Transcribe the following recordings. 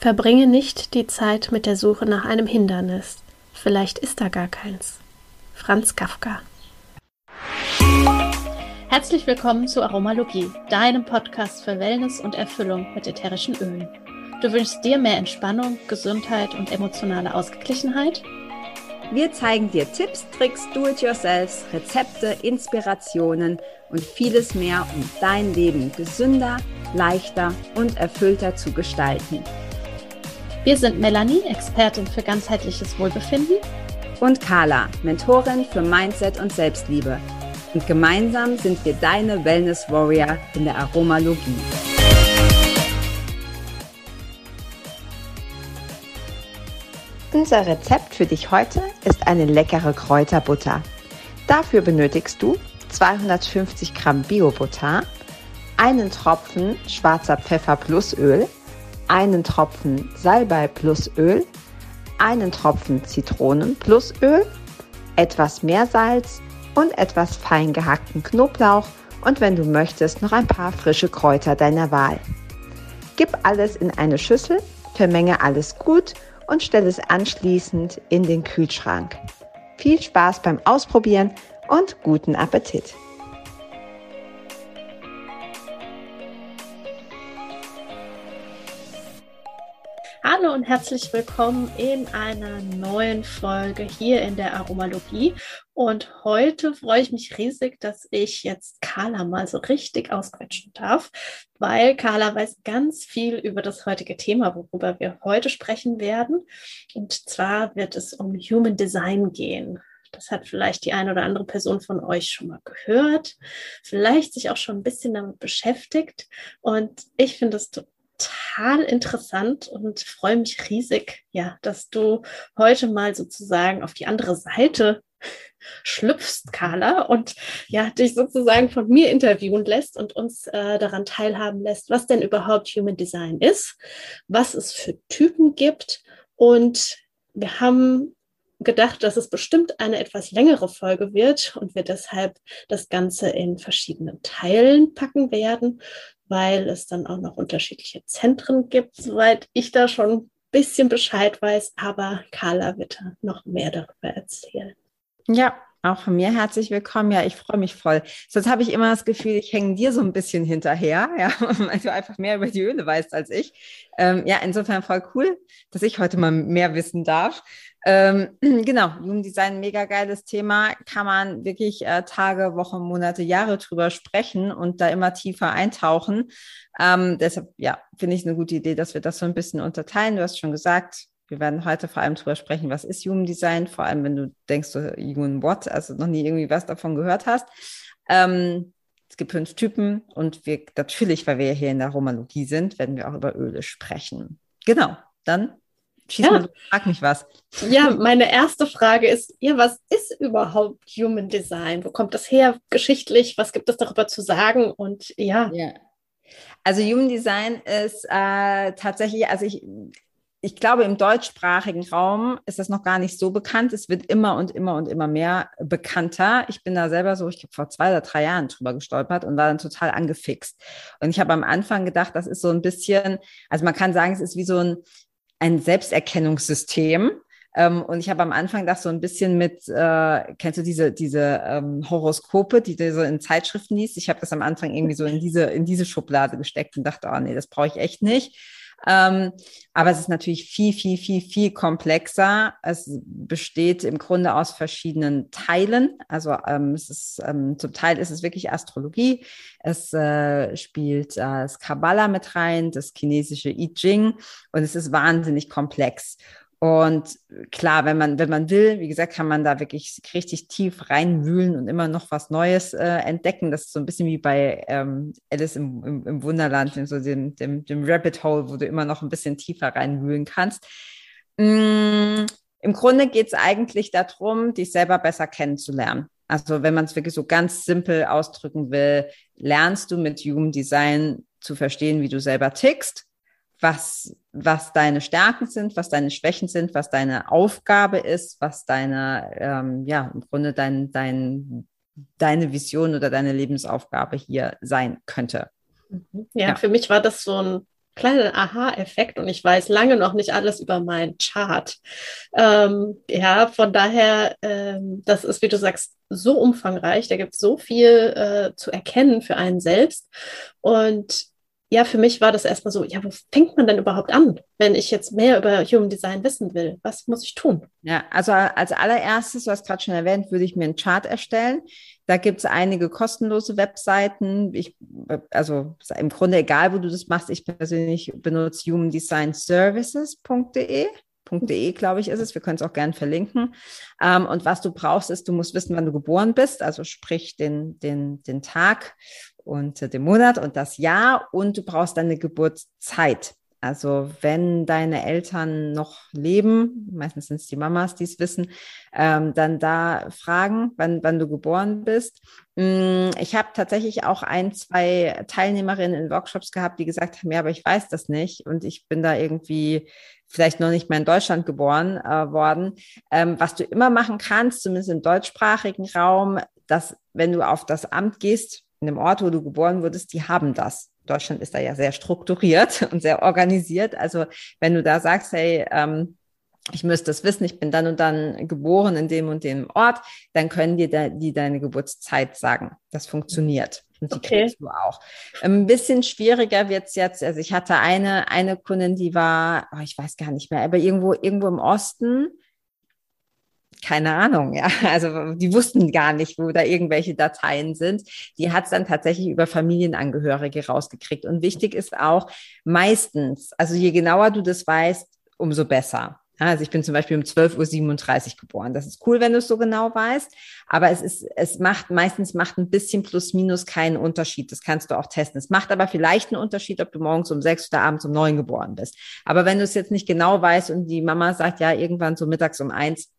Verbringe nicht die Zeit mit der Suche nach einem Hindernis. Vielleicht ist da gar keins. Franz Kafka. Herzlich willkommen zu Aromalogie, deinem Podcast für Wellness und Erfüllung mit ätherischen Ölen. Du wünschst dir mehr Entspannung, Gesundheit und emotionale Ausgeglichenheit? Wir zeigen dir Tipps, Tricks, Do-it-yourselfs, Rezepte, Inspirationen und vieles mehr, um dein Leben gesünder, leichter und erfüllter zu gestalten. Wir sind Melanie, Expertin für ganzheitliches Wohlbefinden. Und Carla, Mentorin für Mindset und Selbstliebe. Und gemeinsam sind wir deine Wellness Warrior in der Aromalogie. Unser Rezept für dich heute ist eine leckere Kräuterbutter. Dafür benötigst du 250 Gramm Biobutter, einen Tropfen schwarzer Pfeffer plus Öl, einen Tropfen Salbei plus Öl, einen Tropfen Zitronen plus Öl, etwas Meersalz und etwas fein gehackten Knoblauch und wenn du möchtest noch ein paar frische Kräuter deiner Wahl. Gib alles in eine Schüssel, vermenge alles gut und stell es anschließend in den Kühlschrank. Viel Spaß beim Ausprobieren und guten Appetit! Hallo und herzlich willkommen in einer neuen Folge hier in der Aromalogie. Und heute freue ich mich riesig, dass ich jetzt Carla mal so richtig ausquetschen darf, weil Carla weiß ganz viel über das heutige Thema, worüber wir heute sprechen werden. Und zwar wird es um Human Design gehen. Das hat vielleicht die eine oder andere Person von euch schon mal gehört, vielleicht sich auch schon ein bisschen damit beschäftigt. Und ich finde es total total interessant und freue mich riesig, ja, dass du heute mal sozusagen auf die andere Seite schlüpfst, Carla, und ja, dich sozusagen von mir interviewen lässt und uns äh, daran teilhaben lässt, was denn überhaupt Human Design ist, was es für Typen gibt. Und wir haben gedacht, dass es bestimmt eine etwas längere Folge wird und wir deshalb das Ganze in verschiedenen Teilen packen werden, weil es dann auch noch unterschiedliche Zentren gibt, soweit ich da schon ein bisschen Bescheid weiß. Aber Carla wird noch mehr darüber erzählen. Ja, auch von mir herzlich willkommen. Ja, ich freue mich voll. Sonst habe ich immer das Gefühl, ich hänge dir so ein bisschen hinterher, ja, weil du einfach mehr über die Öle weißt als ich. Ähm, ja, insofern voll cool, dass ich heute mal mehr wissen darf. Ähm, genau, Jugenddesign, mega geiles Thema. Kann man wirklich äh, Tage, Wochen, Monate, Jahre drüber sprechen und da immer tiefer eintauchen. Ähm, deshalb, ja, finde ich eine gute Idee, dass wir das so ein bisschen unterteilen. Du hast schon gesagt, wir werden heute vor allem drüber sprechen, was ist Jugenddesign, vor allem wenn du denkst, so Human What, also noch nie irgendwie was davon gehört hast. Ähm, es gibt fünf Typen und wir natürlich, weil wir hier in der Romalogie sind, werden wir auch über Öle sprechen. Genau, dann Schieß ja. mal, frag mich was. Ja, meine erste Frage ist, ja, was ist überhaupt Human Design? Wo kommt das her geschichtlich? Was gibt es darüber zu sagen? Und ja. ja. Also Human Design ist äh, tatsächlich, also ich, ich glaube, im deutschsprachigen Raum ist das noch gar nicht so bekannt. Es wird immer und immer und immer mehr bekannter. Ich bin da selber so, ich habe vor zwei oder drei Jahren drüber gestolpert und war dann total angefixt. Und ich habe am Anfang gedacht, das ist so ein bisschen, also man kann sagen, es ist wie so ein ein Selbsterkennungssystem. Ähm, und ich habe am Anfang das so ein bisschen mit, äh, kennst du diese, diese ähm, Horoskope, die du so in Zeitschriften liest? Ich habe das am Anfang irgendwie so in diese, in diese Schublade gesteckt und dachte, oh nee, das brauche ich echt nicht. Ähm, aber es ist natürlich viel, viel, viel, viel komplexer. Es besteht im Grunde aus verschiedenen Teilen. Also ähm, es ist ähm, zum Teil ist es wirklich Astrologie. Es äh, spielt äh, das Kabbalah mit rein, das chinesische I Ching und es ist wahnsinnig komplex. Und klar, wenn man, wenn man will, wie gesagt, kann man da wirklich richtig tief reinwühlen und immer noch was Neues äh, entdecken. Das ist so ein bisschen wie bei ähm, Alice im, im, im Wunderland, in so dem, dem, dem Rabbit Hole, wo du immer noch ein bisschen tiefer reinwühlen kannst. Mm, Im Grunde geht es eigentlich darum, dich selber besser kennenzulernen. Also wenn man es wirklich so ganz simpel ausdrücken will, lernst du mit Human Design zu verstehen, wie du selber tickst was, was deine Stärken sind, was deine Schwächen sind, was deine Aufgabe ist, was deine, ähm, ja, im Grunde dein, dein, deine Vision oder deine Lebensaufgabe hier sein könnte. Mhm. Ja, ja, für mich war das so ein kleiner Aha-Effekt und ich weiß lange noch nicht alles über meinen Chart. Ähm, ja, von daher, ähm, das ist, wie du sagst, so umfangreich. Da gibt es so viel äh, zu erkennen für einen selbst. Und ja, für mich war das erstmal so, ja, wo fängt man denn überhaupt an, wenn ich jetzt mehr über Human Design wissen will? Was muss ich tun? Ja, also als allererstes, du hast gerade schon erwähnt, würde ich mir einen Chart erstellen. Da gibt es einige kostenlose Webseiten. Ich, also im Grunde egal, wo du das machst. Ich persönlich benutze humandesignservices.de. .de, glaube ich, ist es. Wir können es auch gerne verlinken. Ähm, und was du brauchst, ist, du musst wissen, wann du geboren bist, also sprich den, den, den Tag und den Monat und das Jahr und du brauchst deine Geburtszeit. Also wenn deine Eltern noch leben, meistens sind es die Mamas, die es wissen, ähm, dann da fragen, wann, wann du geboren bist. Mm, ich habe tatsächlich auch ein, zwei Teilnehmerinnen in Workshops gehabt, die gesagt haben, ja, aber ich weiß das nicht und ich bin da irgendwie vielleicht noch nicht mehr in Deutschland geboren äh, worden. Ähm, was du immer machen kannst, zumindest im deutschsprachigen Raum, dass wenn du auf das Amt gehst, in dem Ort, wo du geboren wurdest, die haben das. Deutschland ist da ja sehr strukturiert und sehr organisiert. Also wenn du da sagst, hey, ähm, ich müsste das wissen, ich bin dann und dann geboren in dem und dem Ort, dann können dir da, die deine Geburtszeit sagen. Das funktioniert. Und die okay. kriegst du auch. Ein bisschen schwieriger wird's jetzt. Also ich hatte eine, eine Kundin, die war, oh, ich weiß gar nicht mehr, aber irgendwo, irgendwo im Osten keine Ahnung, ja. Also die wussten gar nicht, wo da irgendwelche Dateien sind. Die hat es dann tatsächlich über Familienangehörige rausgekriegt. Und wichtig ist auch, meistens, also je genauer du das weißt, umso besser. Also ich bin zum Beispiel um 12.37 Uhr geboren. Das ist cool, wenn du es so genau weißt. Aber es ist, es macht, meistens macht ein bisschen plus minus keinen Unterschied. Das kannst du auch testen. Es macht aber vielleicht einen Unterschied, ob du morgens um sechs oder abends um neun geboren bist. Aber wenn du es jetzt nicht genau weißt und die Mama sagt, ja, irgendwann so mittags um eins,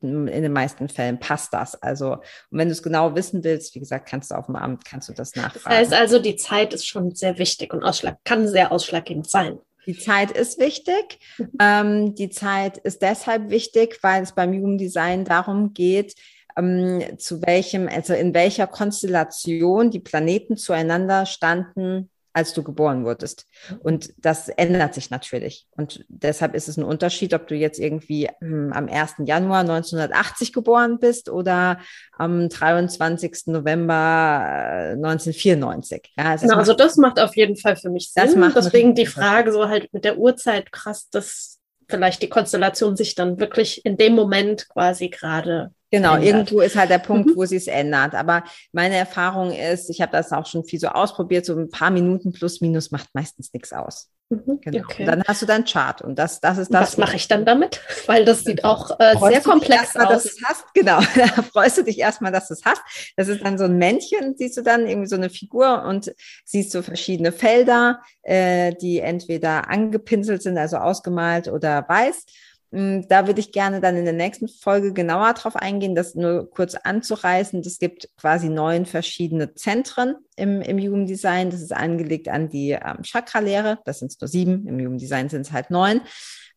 in den meisten Fällen passt das. Also, und wenn du es genau wissen willst, wie gesagt, kannst du auf dem Amt, kannst du das nachfragen. Das heißt also, die Zeit ist schon sehr wichtig und Ausschlag, kann sehr ausschlaggebend sein. Die Zeit ist wichtig. Ähm, die Zeit ist deshalb wichtig, weil es beim Jugenddesign darum geht, ähm, zu welchem, also in welcher Konstellation die Planeten zueinander standen, als du geboren wurdest. Und das ändert sich natürlich. Und deshalb ist es ein Unterschied, ob du jetzt irgendwie ähm, am 1. Januar 1980 geboren bist oder am 23. November 1994. Äh, ja, also, genau, also das macht auf jeden Fall für mich Sinn. Das macht Deswegen die Frage so halt mit der Uhrzeit krass, dass vielleicht die Konstellation sich dann wirklich in dem Moment quasi gerade Genau, ändert. irgendwo ist halt der Punkt, mhm. wo sie es ändert. Aber meine Erfahrung ist, ich habe das auch schon viel so ausprobiert, so ein paar Minuten plus minus macht meistens nichts aus. Mhm, genau. Okay. dann hast du deinen Chart und das, das ist das. Was mache ich dann damit? Weil das sieht auch äh, sehr komplex mal, aus. Dass du hast. Genau, da freust du dich erstmal, dass du es hast. Das ist dann so ein Männchen, siehst du dann irgendwie so eine Figur und siehst so verschiedene Felder, äh, die entweder angepinselt sind, also ausgemalt oder weiß. Mm, da würde ich gerne dann in der nächsten Folge genauer drauf eingehen, das nur kurz anzureißen. Es gibt quasi neun verschiedene Zentren im, im Jugenddesign. Das ist angelegt an die ähm, Chakra-Lehre. Das sind nur sieben. Im Jugenddesign sind es halt neun.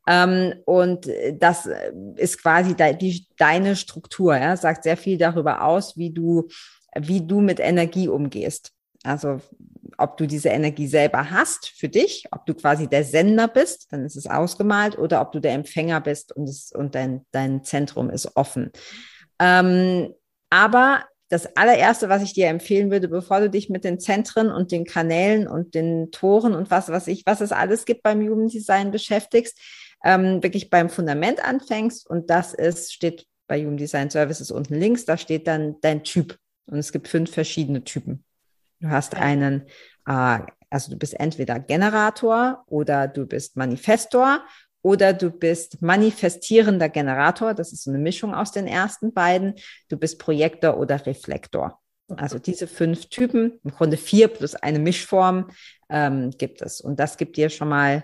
Ähm, und das ist quasi de, die, deine Struktur. Ja, sagt sehr viel darüber aus, wie du, wie du mit Energie umgehst. Also ob du diese Energie selber hast für dich, ob du quasi der Sender bist, dann ist es ausgemalt, oder ob du der Empfänger bist und, es, und dein, dein Zentrum ist offen. Ähm, aber das allererste, was ich dir empfehlen würde, bevor du dich mit den Zentren und den Kanälen und den Toren und was, was ich, was es alles gibt beim Jugenddesign beschäftigst, ähm, wirklich beim Fundament anfängst. Und das ist, steht bei Jugenddesign Services unten links, da steht dann dein Typ. Und es gibt fünf verschiedene Typen. Du hast einen, äh, also du bist entweder Generator oder du bist Manifestor oder du bist manifestierender Generator. Das ist eine Mischung aus den ersten beiden. Du bist Projektor oder Reflektor. Also diese fünf Typen, im Grunde vier plus eine Mischform ähm, gibt es. Und das gibt dir schon mal,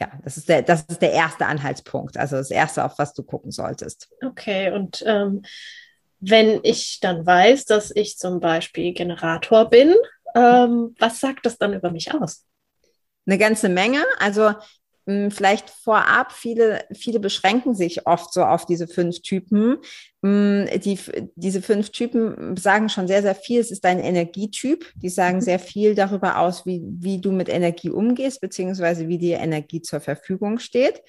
ja, das ist der, das ist der erste Anhaltspunkt. Also das erste, auf was du gucken solltest. Okay, und ähm, wenn ich dann weiß, dass ich zum Beispiel Generator bin, ähm, was sagt das dann über mich aus? Eine ganze Menge. Also hm, vielleicht vorab, viele, viele beschränken sich oft so auf diese fünf Typen. Hm, die, diese fünf Typen sagen schon sehr, sehr viel. Es ist dein Energietyp. Die sagen mhm. sehr viel darüber aus, wie, wie du mit Energie umgehst, beziehungsweise wie dir Energie zur Verfügung steht.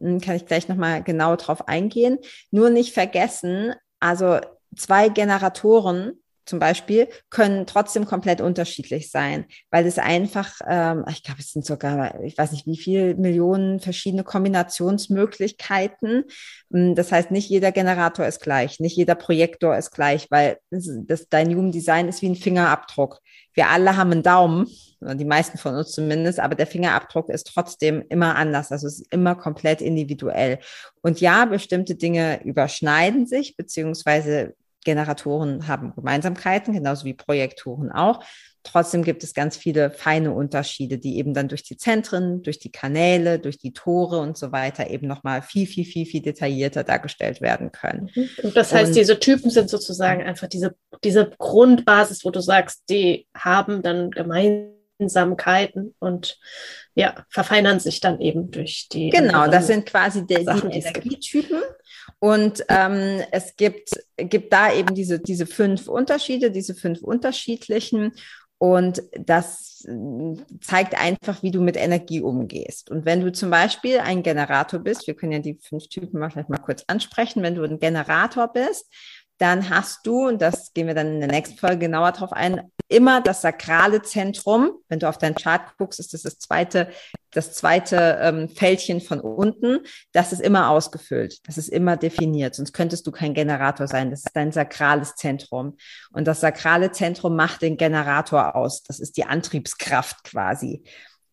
Hm, kann ich gleich nochmal genau drauf eingehen. Nur nicht vergessen, also zwei Generatoren zum Beispiel, können trotzdem komplett unterschiedlich sein, weil es einfach, ähm, ich glaube, es sind sogar, ich weiß nicht, wie viele Millionen verschiedene Kombinationsmöglichkeiten. Hm, das heißt, nicht jeder Generator ist gleich, nicht jeder Projektor ist gleich, weil das, dein Human Design ist wie ein Fingerabdruck. Wir alle haben einen Daumen, die meisten von uns zumindest, aber der Fingerabdruck ist trotzdem immer anders. Also es ist immer komplett individuell. Und ja, bestimmte Dinge überschneiden sich, beziehungsweise Generatoren haben Gemeinsamkeiten, genauso wie Projektoren auch. Trotzdem gibt es ganz viele feine Unterschiede, die eben dann durch die Zentren, durch die Kanäle, durch die Tore und so weiter eben nochmal viel, viel, viel, viel detaillierter dargestellt werden können. Mhm. Und das heißt, und, diese Typen sind sozusagen einfach diese, diese Grundbasis, wo du sagst, die haben dann Gemeinsamkeiten und ja, verfeinern sich dann eben durch die. Genau, das sind quasi die, die Energietypen. Und ähm, es gibt, gibt da eben diese, diese fünf Unterschiede, diese fünf unterschiedlichen. Und das äh, zeigt einfach, wie du mit Energie umgehst. Und wenn du zum Beispiel ein Generator bist, wir können ja die fünf Typen mal vielleicht mal kurz ansprechen, wenn du ein Generator bist, dann hast du, und das gehen wir dann in der nächsten Folge genauer drauf ein, immer das sakrale Zentrum. Wenn du auf deinen Chart guckst, ist das das zweite, das zweite ähm, Fältchen von unten. Das ist immer ausgefüllt. Das ist immer definiert. Sonst könntest du kein Generator sein. Das ist dein sakrales Zentrum. Und das sakrale Zentrum macht den Generator aus. Das ist die Antriebskraft quasi.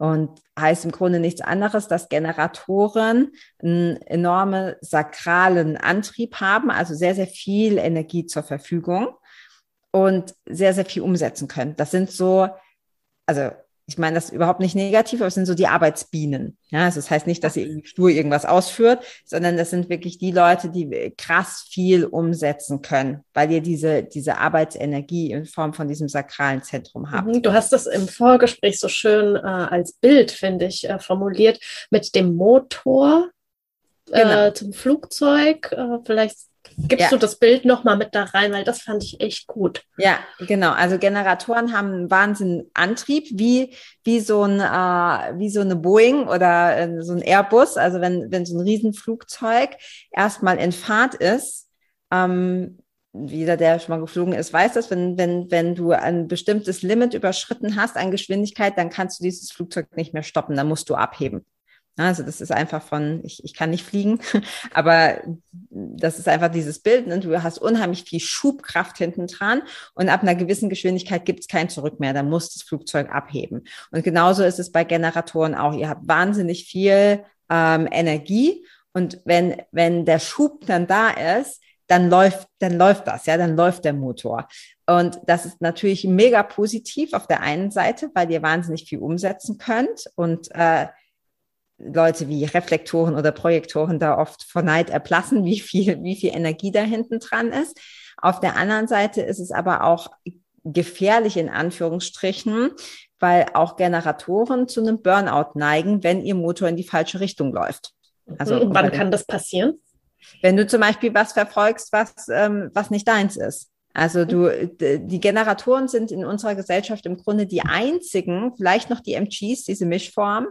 Und heißt im Grunde nichts anderes, dass Generatoren einen enormen sakralen Antrieb haben, also sehr, sehr viel Energie zur Verfügung und sehr, sehr viel umsetzen können. Das sind so, also ich meine das überhaupt nicht negativ, aber es sind so die Arbeitsbienen. Ja, also das heißt nicht, dass ihr stur irgendwas ausführt, sondern das sind wirklich die Leute, die krass viel umsetzen können, weil ihr diese, diese Arbeitsenergie in Form von diesem sakralen Zentrum habt. Mhm, du hast das im Vorgespräch so schön äh, als Bild, finde ich, äh, formuliert mit dem Motor äh, genau. zum Flugzeug. Äh, vielleicht Gibst ja. du das Bild nochmal mit da rein, weil das fand ich echt gut. Ja, genau. Also Generatoren haben einen Wahnsinn Antrieb, wie, wie, so ein, äh, wie so eine Boeing oder äh, so ein Airbus. Also wenn, wenn so ein Riesenflugzeug erstmal in Fahrt ist, ähm, jeder, der schon mal geflogen ist, weiß das, wenn, wenn, wenn du ein bestimmtes Limit überschritten hast an Geschwindigkeit, dann kannst du dieses Flugzeug nicht mehr stoppen, dann musst du abheben. Also das ist einfach von, ich, ich kann nicht fliegen, aber das ist einfach dieses Bild. Ne? Du hast unheimlich viel Schubkraft hinten dran und ab einer gewissen Geschwindigkeit gibt es kein Zurück mehr. Dann muss das Flugzeug abheben. Und genauso ist es bei Generatoren auch. Ihr habt wahnsinnig viel ähm, Energie und wenn, wenn der Schub dann da ist, dann läuft, dann läuft das, ja, dann läuft der Motor. Und das ist natürlich mega positiv auf der einen Seite, weil ihr wahnsinnig viel umsetzen könnt und äh, Leute wie Reflektoren oder Projektoren da oft vor Neid erblassen, wie viel, wie viel Energie da hinten dran ist. Auf der anderen Seite ist es aber auch gefährlich in Anführungsstrichen, weil auch Generatoren zu einem Burnout neigen, wenn ihr Motor in die falsche Richtung läuft. Also und wann kann das passieren? Wenn du zum Beispiel was verfolgst, was, ähm, was nicht deins ist. Also du, die Generatoren sind in unserer Gesellschaft im Grunde die einzigen, vielleicht noch die MGs, diese Mischform,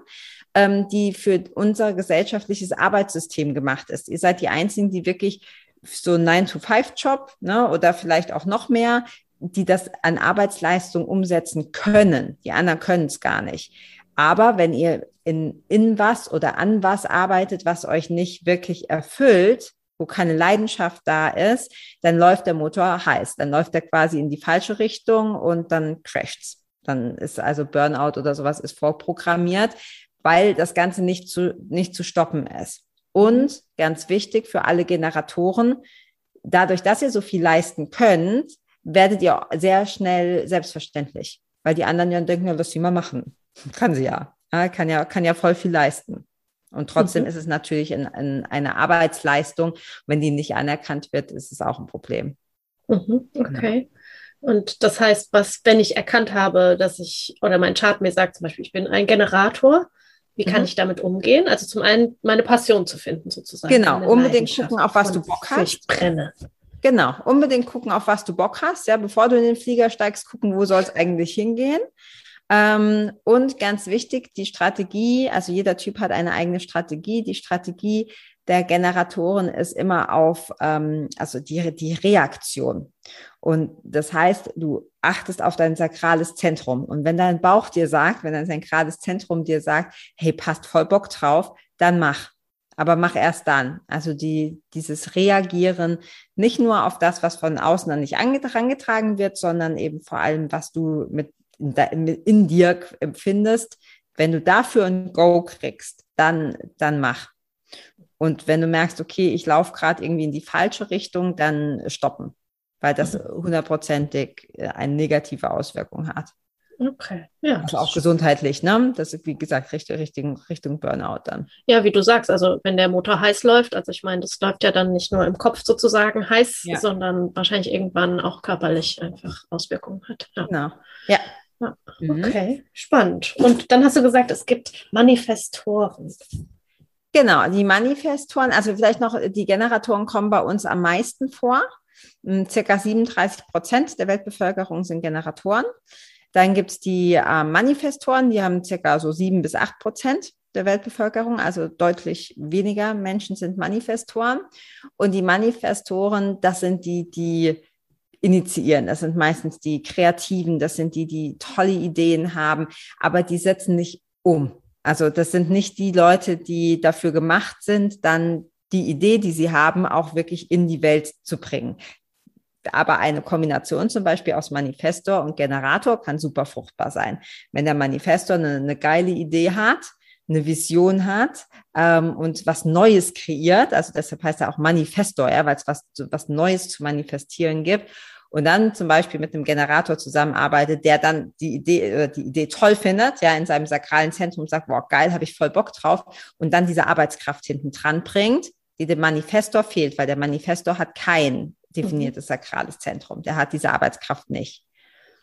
ähm, die für unser gesellschaftliches Arbeitssystem gemacht ist. Ihr seid die Einzigen, die wirklich so einen 9-to-5-Job ne, oder vielleicht auch noch mehr, die das an Arbeitsleistung umsetzen können. Die anderen können es gar nicht. Aber wenn ihr in, in was oder an was arbeitet, was euch nicht wirklich erfüllt, wo keine Leidenschaft da ist, dann läuft der Motor heiß. Dann läuft er quasi in die falsche Richtung und dann crasht's. Dann ist also Burnout oder sowas ist vorprogrammiert, weil das Ganze nicht zu, nicht zu stoppen ist. Und ganz wichtig für alle Generatoren, dadurch, dass ihr so viel leisten könnt, werdet ihr sehr schnell selbstverständlich, weil die anderen ja denken, ja, lass sie mal machen. Kann sie ja. ja kann ja, kann ja voll viel leisten. Und trotzdem mhm. ist es natürlich in, in eine Arbeitsleistung. Wenn die nicht anerkannt wird, ist es auch ein Problem. Mhm. Okay. Genau. Und das heißt, was, wenn ich erkannt habe, dass ich, oder mein Chart mir sagt zum Beispiel, ich bin ein Generator, Wie kann mhm. ich damit umgehen? Also zum einen meine Passion zu finden, sozusagen. Genau, unbedingt gucken, auf was du Bock hast. Ich brenne. Genau, unbedingt gucken, auf was du Bock hast. Ja, bevor du in den Flieger steigst, gucken, wo soll es eigentlich hingehen. Ähm, und ganz wichtig, die Strategie, also jeder Typ hat eine eigene Strategie. Die Strategie der Generatoren ist immer auf, ähm, also die, die Reaktion. Und das heißt, du achtest auf dein sakrales Zentrum. Und wenn dein Bauch dir sagt, wenn dein sakrales Zentrum dir sagt, hey, passt voll Bock drauf, dann mach aber mach erst dann. Also die, dieses Reagieren nicht nur auf das, was von außen dann nicht angetragen wird, sondern eben vor allem, was du mit in, in dir empfindest. Wenn du dafür ein Go kriegst, dann, dann mach. Und wenn du merkst, okay, ich laufe gerade irgendwie in die falsche Richtung, dann stoppen, weil das mhm. hundertprozentig äh, eine negative Auswirkung hat. Okay, ja. Also auch gesundheitlich, ne? Das ist, wie gesagt, Richtung, Richtung, Richtung Burnout dann. Ja, wie du sagst, also wenn der Motor heiß läuft, also ich meine, das läuft ja dann nicht nur im Kopf sozusagen heiß, ja. sondern wahrscheinlich irgendwann auch körperlich einfach Auswirkungen hat. Ja. Genau. Ja. Ja. Mhm. Okay, mhm. spannend. Und dann hast du gesagt, es gibt Manifestoren. Genau, die Manifestoren, also vielleicht noch, die Generatoren kommen bei uns am meisten vor. Hm, circa 37 Prozent der Weltbevölkerung sind Generatoren. Dann gibt es die äh, Manifestoren, die haben circa so sieben bis acht Prozent der Weltbevölkerung, also deutlich weniger Menschen sind Manifestoren. Und die Manifestoren, das sind die, die initiieren. Das sind meistens die Kreativen, das sind die, die tolle Ideen haben, aber die setzen nicht um. Also das sind nicht die Leute, die dafür gemacht sind, dann die Idee, die sie haben, auch wirklich in die Welt zu bringen aber eine Kombination zum Beispiel aus Manifestor und Generator kann super fruchtbar sein. Wenn der Manifestor eine, eine geile Idee hat, eine Vision hat ähm, und was Neues kreiert, also deshalb heißt er auch Manifestor, ja, weil es was, was Neues zu manifestieren gibt und dann zum Beispiel mit einem Generator zusammenarbeitet, der dann die Idee, äh, die Idee toll findet, ja, in seinem sakralen Zentrum sagt, wow, geil, habe ich voll Bock drauf und dann diese Arbeitskraft hinten dran bringt, die dem Manifestor fehlt, weil der Manifestor hat kein definiertes mhm. sakrales Zentrum. Der hat diese Arbeitskraft nicht.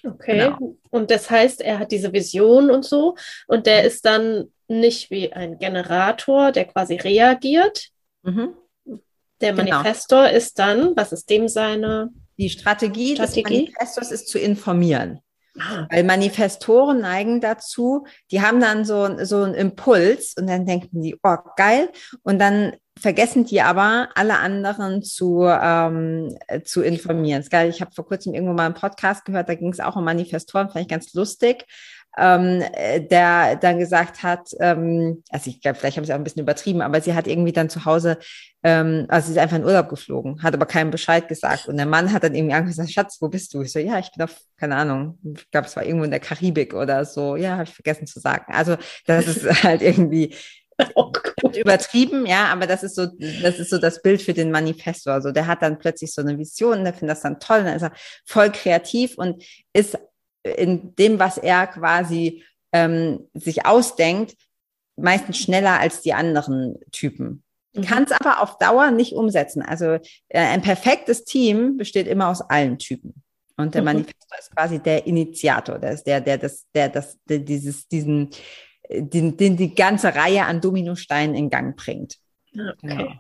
Okay. Genau. Und das heißt, er hat diese Vision und so. Und der ist dann nicht wie ein Generator, der quasi reagiert. Mhm. Der genau. Manifestor genau. ist dann, was ist dem seine? Die Strategie, Strategie? des Manifestors ist zu informieren. Ah. Weil Manifestoren neigen dazu, die haben dann so, so einen Impuls und dann denken die, oh, geil. Und dann vergessen die aber, alle anderen zu, ähm, zu informieren. Ich habe vor kurzem irgendwo mal einen Podcast gehört, da ging es auch um Manifestoren, fand ich ganz lustig. Ähm, der dann gesagt hat, ähm, also ich glaube, vielleicht haben sie auch ein bisschen übertrieben, aber sie hat irgendwie dann zu Hause, ähm, also sie ist einfach in Urlaub geflogen, hat aber keinen Bescheid gesagt. Und der Mann hat dann irgendwie gesagt, Schatz, wo bist du? Ich so, ja, ich bin auf, keine Ahnung, ich glaube, es war irgendwo in der Karibik oder so. Ja, habe ich vergessen zu sagen. Also das ist halt irgendwie Oh übertrieben, ja, aber das ist so, das ist so das Bild für den Manifestor. Also der hat dann plötzlich so eine Vision, der findet das dann toll, dann ist er voll kreativ und ist in dem, was er quasi ähm, sich ausdenkt, meistens schneller als die anderen Typen. Mhm. Kann es aber auf Dauer nicht umsetzen. Also äh, ein perfektes Team besteht immer aus allen Typen. Und der mhm. Manifestor ist quasi der Initiator, der ist der, der das, der das, der dieses, diesen, den, den die ganze Reihe an Dominosteinen in Gang bringt. Okay. Genau.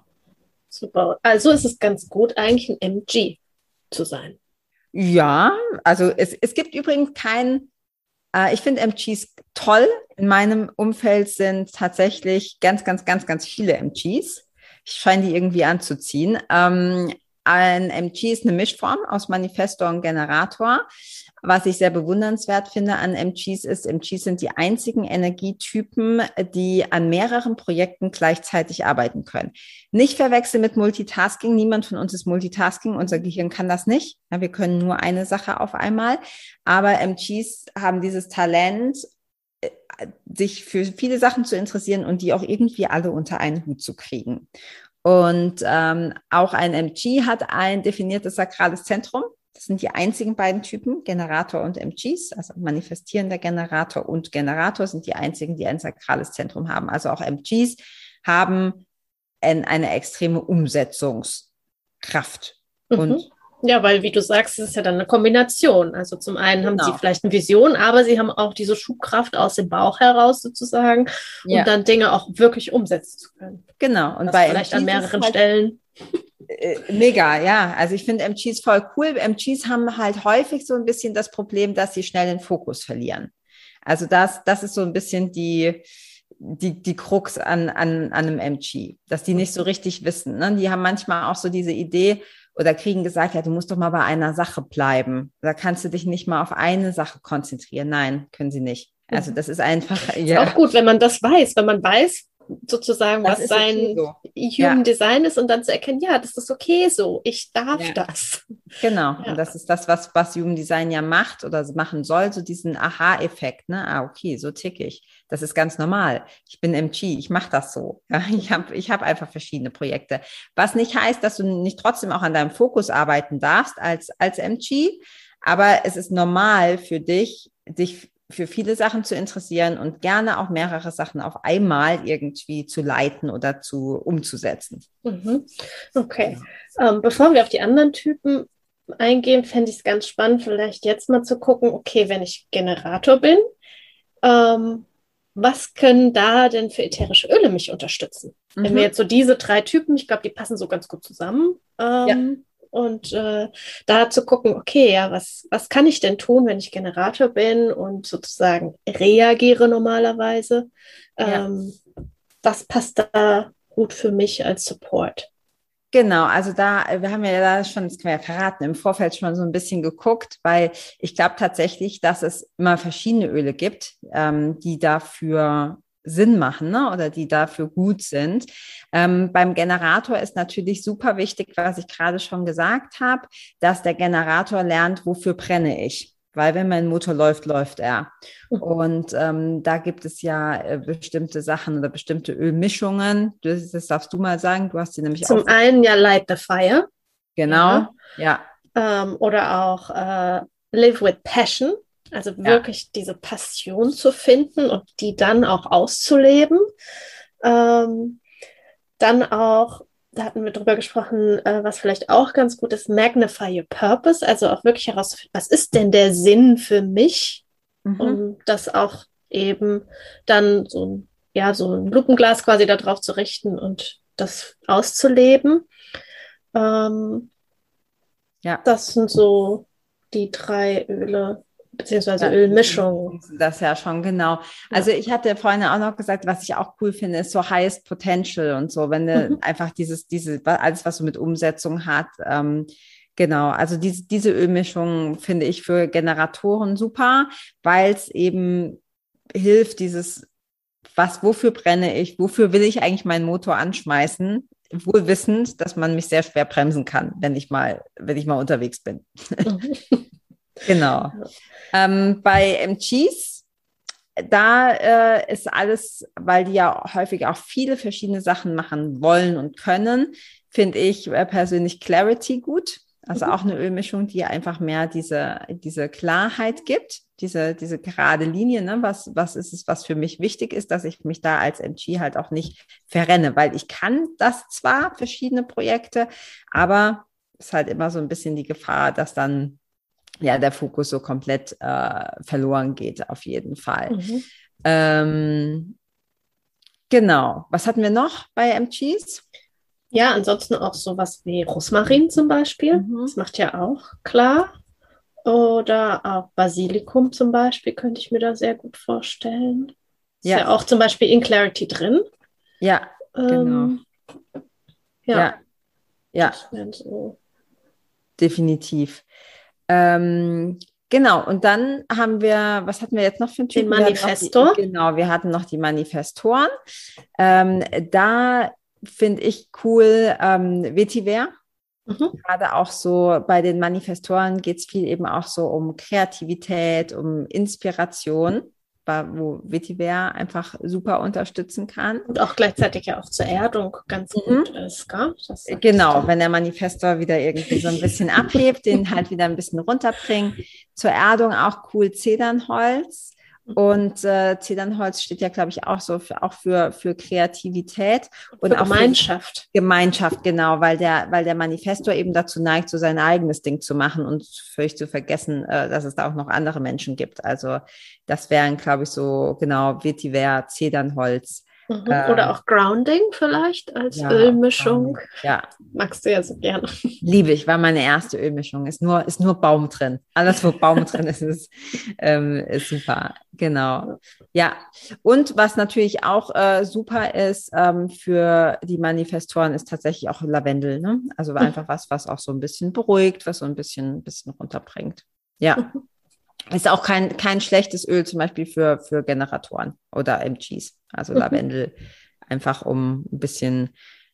Super. Also ist es ganz gut, eigentlich ein MG zu sein. Ja, also es, es gibt übrigens kein, äh, ich finde MGs toll. In meinem Umfeld sind tatsächlich ganz, ganz, ganz, ganz viele MGs. Ich scheine die irgendwie anzuziehen. Ähm, ein MG ist eine Mischform aus Manifestor und Generator. Was ich sehr bewundernswert finde an MGs ist, MGs sind die einzigen Energietypen, die an mehreren Projekten gleichzeitig arbeiten können. Nicht verwechseln mit Multitasking. Niemand von uns ist Multitasking. Unser Gehirn kann das nicht. Ja, wir können nur eine Sache auf einmal. Aber MGs haben dieses Talent, äh, sich für viele Sachen zu interessieren und die auch irgendwie alle unter einen Hut zu kriegen. Und ähm, auch ein MG hat ein definiertes sakrales Zentrum. Das sind die einzigen beiden Typen, Generator und MGs, also manifestierender Generator und Generator sind die einzigen, die ein sakrales Zentrum haben. Also auch MGs haben eine extreme Umsetzungskraft mhm. und Ja, weil wie du sagst, es ist ja dann eine Kombination. Also zum einen genau. haben sie genau. vielleicht eine Vision, aber sie haben auch diese Schubkraft aus dem Bauch heraus sozusagen, um ja. dann Dinge auch wirklich umsetzen zu können. Genau. Und das bei vielleicht MGs an mehreren halt, Stellen. Äh, mega, ja. Also ich finde MGs voll cool. MGs haben halt häufig so ein bisschen das Problem, dass sie schnell den Fokus verlieren. Also das, das ist so ein bisschen die, die, die Krux an, an, an einem MG, dass die nicht so richtig wissen. Ne? Die haben manchmal auch so diese Idee oder kriegen gesagt, ja, du musst doch mal bei einer Sache bleiben. Da kannst du dich nicht mal auf eine Sache konzentrieren. Nein, können sie nicht. Also mhm. das ist einfach. Ja. Ist auch gut, wenn man das weiß, wenn man weiß, sozusagen, das was sein okay so. Human ja. Design ist und dann zu erkennen, ja, das ist okay so, ich darf ja. das. Genau, ja. und das ist das, was, was Human Design ja macht oder machen soll, so diesen Aha-Effekt, ne? Ah, okay, so tick ich. Das ist ganz normal. Ich bin MG, ich mache das so. Ich habe ich hab einfach verschiedene Projekte. Was nicht heißt, dass du nicht trotzdem auch an deinem Fokus arbeiten darfst als, als MG, aber es ist normal für dich, dich für viele Sachen zu interessieren und gerne auch mehrere Sachen auf einmal irgendwie zu leiten oder zu umzusetzen. Mhm. Okay. Ähm, bevor wir auf die anderen Typen eingehen, fände ich es ganz spannend, vielleicht jetzt mal zu gucken, okay, wenn ich Generator bin, ähm, was können da denn für ätherische Öle mich unterstützen? Mhm. Wenn wir jetzt so diese drei Typen, ich glaube, die passen so ganz gut zusammen. Ähm, ja. Und äh, da zu gucken, okay, ja, was, was kann ich denn tun, wenn ich Generator bin und sozusagen reagiere normalerweise? Ähm, ja. Was passt da gut für mich als Support? Genau, also da, wir haben ja da schon, das können wir ja verraten, im Vorfeld schon so ein bisschen geguckt, weil ich glaube tatsächlich, dass es immer verschiedene Öle gibt, ähm, die dafür Sinn machen ne? oder die dafür gut sind. Ähm, beim Generator ist natürlich super wichtig, was ich gerade schon gesagt habe, dass der Generator lernt, wofür brenne ich. Weil wenn mein Motor läuft, läuft er. Mhm. Und ähm, da gibt es ja äh, bestimmte Sachen oder bestimmte Ölmischungen. Das, das, darfst du mal sagen. Du hast sie nämlich Zum einen ja Light the Fire. Genau, ja. ja. Ähm, oder auch äh, Live with Passion. Also wirklich ja. diese Passion zu finden und die dann auch auszuleben. Ähm, dann auch, da hatten wir drüber gesprochen, äh, was vielleicht auch ganz gut ist, Magnify Your Purpose, also auch wirklich herauszufinden, was ist denn der Sinn für mich, mhm. um das auch eben dann so ein, ja, so ein Lupenglas quasi darauf zu richten und das auszuleben. Ähm, ja. Das sind so die drei Öle, beziehungsweise ja, Ölmischung. Das ja schon, genau. Also ich hatte vorhin auch noch gesagt, was ich auch cool finde, ist so Highest Potential und so, wenn du mhm. einfach dieses, diese, alles, was so mit Umsetzung hat, ähm, Genau, also diese, diese Ölmischung finde ich für Generatoren super, weil es eben hilft, dieses, was, wofür brenne ich, wofür will ich eigentlich meinen Motor anschmeißen, wohl wissend, dass man mich sehr schwer bremsen kann, wenn ich mal, wenn ich mal unterwegs bin. Genau. Ähm, bei MGs, da äh, ist alles, weil die ja häufig auch viele verschiedene Sachen machen wollen und können, finde ich äh, persönlich Clarity gut. Also mhm. auch eine Ölmischung, die einfach mehr diese, diese Klarheit gibt, diese, diese gerade Linie, ne? was, was ist es, was für mich wichtig ist, dass ich mich da als MG halt auch nicht verrenne, weil ich kann das zwar, verschiedene Projekte, aber es ist halt immer so ein bisschen die Gefahr, dass dann ja der Fokus so komplett äh, verloren geht, auf jeden Fall. Mhm. Ähm, genau. Was hatten wir noch bei MGs? Ja, ansonsten auch sowas wie Rosmarin zum Beispiel. Mhm. Das macht ja auch klar. Oder auch Basilikum zum Beispiel könnte ich mir da sehr gut vorstellen. Ist ja, ja auch zum Beispiel in Clarity drin. Ja, ähm, genau. Ja. Ja. ja. So. Definitiv. Ähm, genau, und dann haben wir, was hatten wir jetzt noch für einen Typen? Den Manifestor. Die, genau, wir hatten noch die Manifestoren. Ähm, da finde ich cool ähm, Vetiver. Mhm. Gerade auch so bei den Manifestoren geht es viel eben auch so um Kreativität, um Inspiration wo Vetiver einfach super unterstützen kann. Und auch gleichzeitig ja auch zur Erdung ganz mhm. gut ist, gell? Genau, wenn der Manifestor wieder irgendwie so ein bisschen abhebt, den halt wieder ein bisschen runterbringt. Zur Erdung auch cool Zedernholz Und äh, Zedernholz steht ja, glaube ich, auch so für, auch für, für Kreativität und für auch Gemeinschaft. Für Gemeinschaft, genau, weil der, weil der Manifestor eben dazu neigt, so sein eigenes Ding zu machen und völlig zu vergessen, äh, dass es da auch noch andere Menschen gibt. Also das wären, glaube ich, so genau Vetiver, Zedernholz, Mhm. Oder ähm, auch Grounding vielleicht als ja, Ölmischung. Ja. Magst du ja so gerne. Liebe ich, war meine erste Ölmischung. Ist nur, ist nur Baum drin. Alles, wo Baum drin ist, ist, ähm, ist super. Genau. Ja. Und was natürlich auch äh, super ist ähm, für die Manifestoren, ist tatsächlich auch Lavendel. Ne? Also einfach was, was auch so ein bisschen beruhigt, was so ein bisschen, bisschen runterbringt. Ja. Ist auch kein, kein schlechtes Öl zum Beispiel für, für Generatoren oder MGs, also mhm. Lavendel, einfach um ein bisschen,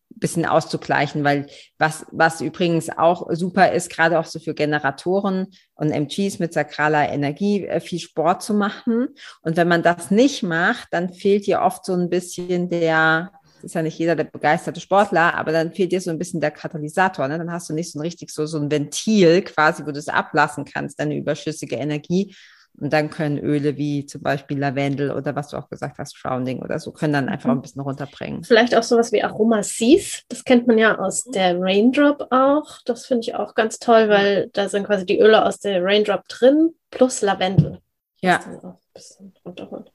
bisschen auszugleichen, weil was, was übrigens auch super ist, gerade auch so für Generatoren und MGs mit sakraler Energie, äh, viel Sport zu machen. Und wenn man das nicht macht, dann fehlt dir oft so ein bisschen der, ist ja nicht jeder der begeisterte Sportler, aber dann fehlt dir so ein bisschen der Katalysator. Ne? Dann hast du nicht so ein richtig so, so ein Ventil quasi, wo du es ablassen kannst, deine überschüssige Energie. Und dann können Öle wie zum Beispiel Lavendel oder was du auch gesagt hast, Shrouding oder so, können dann einfach mhm. ein bisschen runterbringen. Vielleicht auch sowas wie Aroma Seas. Das kennt man ja aus der Raindrop auch. Das finde ich auch ganz toll, weil da sind quasi die Öle aus der Raindrop drin plus Lavendel. Ja bisschen runterholen.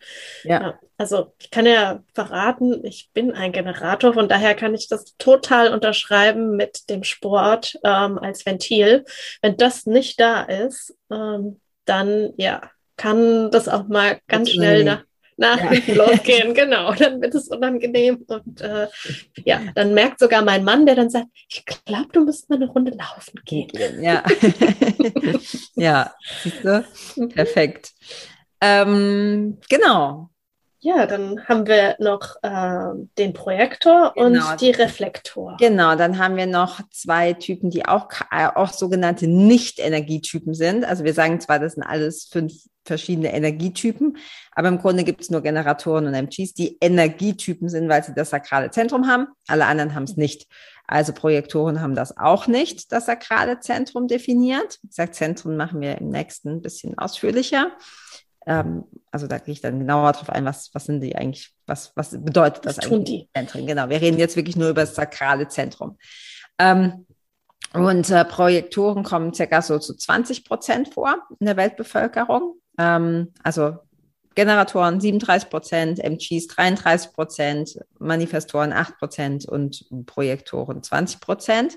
Ja. ja. Also ich kann ja verraten, ich bin ein Generator, von daher kann ich das total unterschreiben mit dem Sport ähm, als Ventil. Wenn das nicht da ist, ähm, dann ja, kann das auch mal ganz schnell nach, nach ja. losgehen. Genau, dann wird es unangenehm. Und äh, ja, dann merkt sogar mein Mann, der dann sagt, ich glaube, du musst mal eine Runde laufen gehen. Ja, ja, siehst du? Mhm. Perfekt. Ähm, genau. Ja, dann haben wir noch äh, den Projektor genau. und die Reflektor. Genau, dann haben wir noch zwei Typen, die auch, äh, auch sogenannte Nicht-Energietypen sind. Also wir sagen zwar, das sind alles fünf verschiedene Energietypen, aber im Grunde gibt es nur Generatoren und MGs, die Energietypen sind, weil sie das sakrale Zentrum haben. Alle anderen haben es nicht. Also Projektoren haben das auch nicht, das sakrale Zentrum definiert. Wie gesagt, Zentrum machen wir im nächsten ein bisschen ausführlicher. Ähm, also da gehe ich dann genauer drauf ein, was, was sind die eigentlich, was, was bedeutet das was eigentlich? Tun die? Zentren? Genau, wir reden jetzt wirklich nur über das sakrale Zentrum. Ähm, und äh, Projektoren kommen circa so zu 20 Prozent vor in der Weltbevölkerung. Ähm, also Generatoren 37 Prozent, MGs 33 Prozent, Manifestoren 8 Prozent und Projektoren 20 Prozent.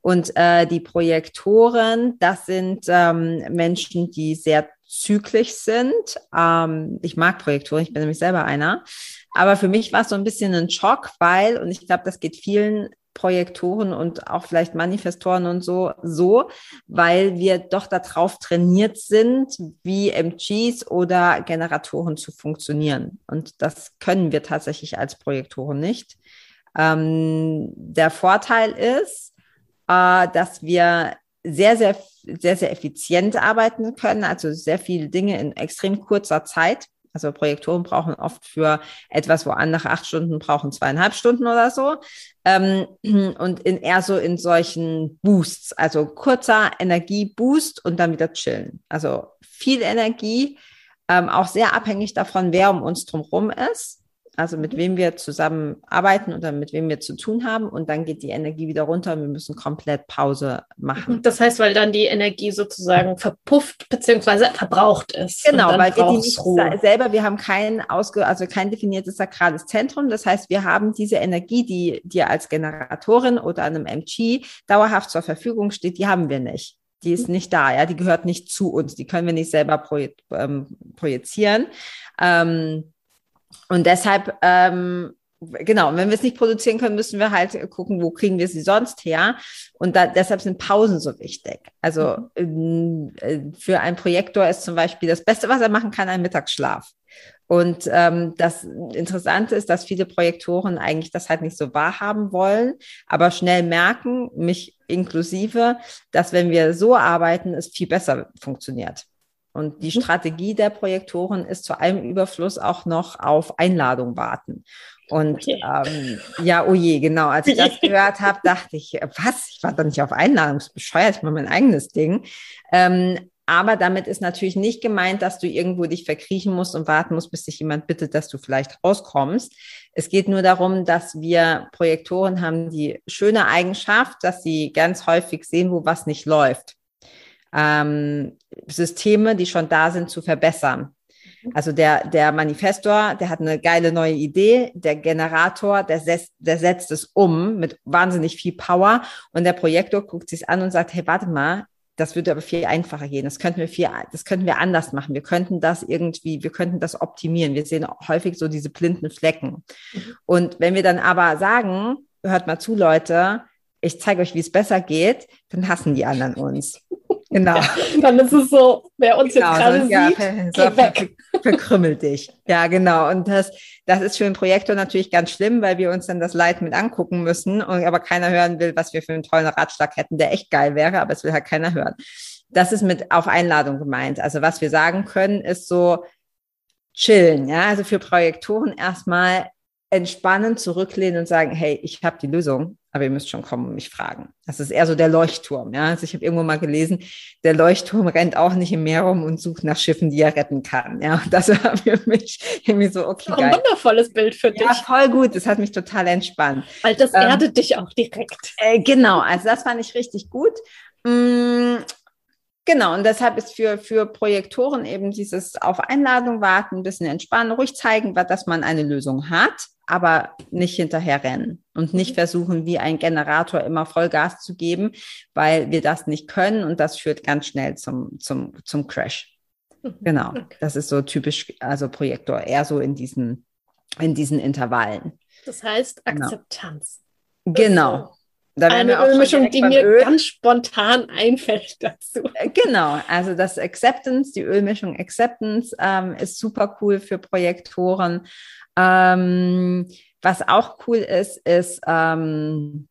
Und äh, die Projektoren, das sind ähm, Menschen, die sehr zyklisch sind. Ähm, ich mag Projektoren, ich bin nämlich selber einer. Aber für mich war es so ein bisschen ein Schock, weil, und ich glaube, das geht vielen Projektoren und auch vielleicht Manifestoren und so, so, weil wir doch darauf trainiert sind, wie MGs oder Generatoren zu funktionieren. Und das können wir tatsächlich als Projektoren nicht. Ähm, der Vorteil ist, äh, dass wir sehr, sehr, sehr, sehr effizient arbeiten können, also sehr viele Dinge in extrem kurzer Zeit. Also Projektoren brauchen oft für etwas, wo andere acht Stunden brauchen, zweieinhalb Stunden oder so. Ähm, und in eher so in solchen Boosts, also kurzer Energieboost und dann wieder chillen. Also viel Energie, ähm, auch sehr abhängig davon, wer um uns drumherum ist also mit wem wir zusammenarbeiten oder mit wem wir zu tun haben. Und dann geht die Energie wieder runter und wir müssen komplett Pause machen. Das heißt, weil dann die Energie sozusagen verpufft bzw. verbraucht ist. Genau, weil wir die nicht Ruhe. selber, wir haben kein ausge, also kein definiertes sakrales Zentrum. Das heißt, wir haben diese Energie, die dir als Generatorin oder einem MG dauerhaft zur Verfügung steht, die haben wir nicht die ist nicht da, ja, die gehört nicht zu uns, die können wir nicht selber ähm, projizieren. Ähm, und deshalb, ähm, genau, wenn wir es nicht produzieren können, müssen wir halt gucken, wo kriegen wir sie sonst her. Und da, deshalb sind Pausen so wichtig. Also mhm. äh, für einen Projektor ist zum Beispiel das Beste, was er machen kann, ein Mittagsschlaf. Und ähm, das Interessante ist, dass viele Projektoren eigentlich das halt nicht so wahrhaben wollen, aber schnell merken, mich inklusive, dass wenn wir so arbeiten, es viel besser funktioniert. Und die mhm. Strategie der Projektoren ist zu allem Überfluss auch noch auf Einladung warten. Und ähm, ja, oh je, genau. Als ich das gehört habe, dachte ich, was? Ich war doch nicht auf Einladung, das bescheuert, ich mache mein eigenes Ding. Ähm, Aber damit ist natürlich nicht gemeint, dass du irgendwo dich verkriechen musst und warten musst, bis sich jemand bittet, dass du vielleicht rauskommst. Es geht nur darum, dass wir Projektoren haben die schöne Eigenschaft, dass sie ganz häufig sehen, wo was nicht läuft. Ähm, Systeme, die schon da sind, zu verbessern. Also der, der Manifestor, der hat eine geile neue Idee, der Generator, der setzt, der setzt es um mit wahnsinnig viel Power und der Projektor guckt sich an und sagt, hey, warte mal, das würde aber viel einfacher gehen. Das könnten wir viel, das könnten wir anders machen. Wir könnten das irgendwie, wir könnten das optimieren. Wir sehen häufig so diese blinden Flecken. Mhm. Und wenn wir dann aber sagen, hört mal zu, Leute, ich zeige euch, wie es besser geht, dann hassen die anderen uns. Genau. Ja, dann ist es so, wer uns genau, jetzt gerade sieht, ja, so, weg. verkrümmelt dich. Ja, genau. Und das, das ist für einen Projektor natürlich ganz schlimm, weil wir uns dann das Leid mit angucken müssen und aber keiner hören will, was wir für einen tollen Ratschlag hätten, der echt geil wäre, aber es will halt keiner hören. Das ist mit auf Einladung gemeint. Also was wir sagen können, ist so chillen. Ja, also für Projektoren erstmal entspannen, zurücklehnen und sagen, hey, ich habe die Lösung, aber ihr müsst schon kommen und mich fragen. Das ist eher so der Leuchtturm. Ja? Also ich habe irgendwo mal gelesen, der Leuchtturm rennt auch nicht im Meer rum und sucht nach Schiffen, die er retten kann. Ja, und das war für mich irgendwie so, okay, auch ein geil. wundervolles Bild für dich. Ja, voll gut. Das hat mich total entspannt. Weil das ähm, erdet dich auch direkt. Äh, genau, also das fand ich richtig gut. Mm, Genau, und deshalb ist für, für Projektoren eben dieses auf Einladung warten, ein bisschen entspannen, ruhig zeigen, dass man eine Lösung hat, aber nicht hinterher rennen und nicht mhm. versuchen, wie ein Generator immer Vollgas zu geben, weil wir das nicht können und das führt ganz schnell zum, zum, zum Crash. Mhm. Genau, das ist so typisch, also Projektor eher so in diesen, in diesen Intervallen. Das heißt genau. Akzeptanz. Genau. Da Eine Ölmischung, die mir Öl. ganz spontan einfällt dazu. Äh, genau, also das Acceptance, die Ölmischung Acceptance ähm, ist super cool für Projektoren. Ähm, was auch cool ist, ist ähm,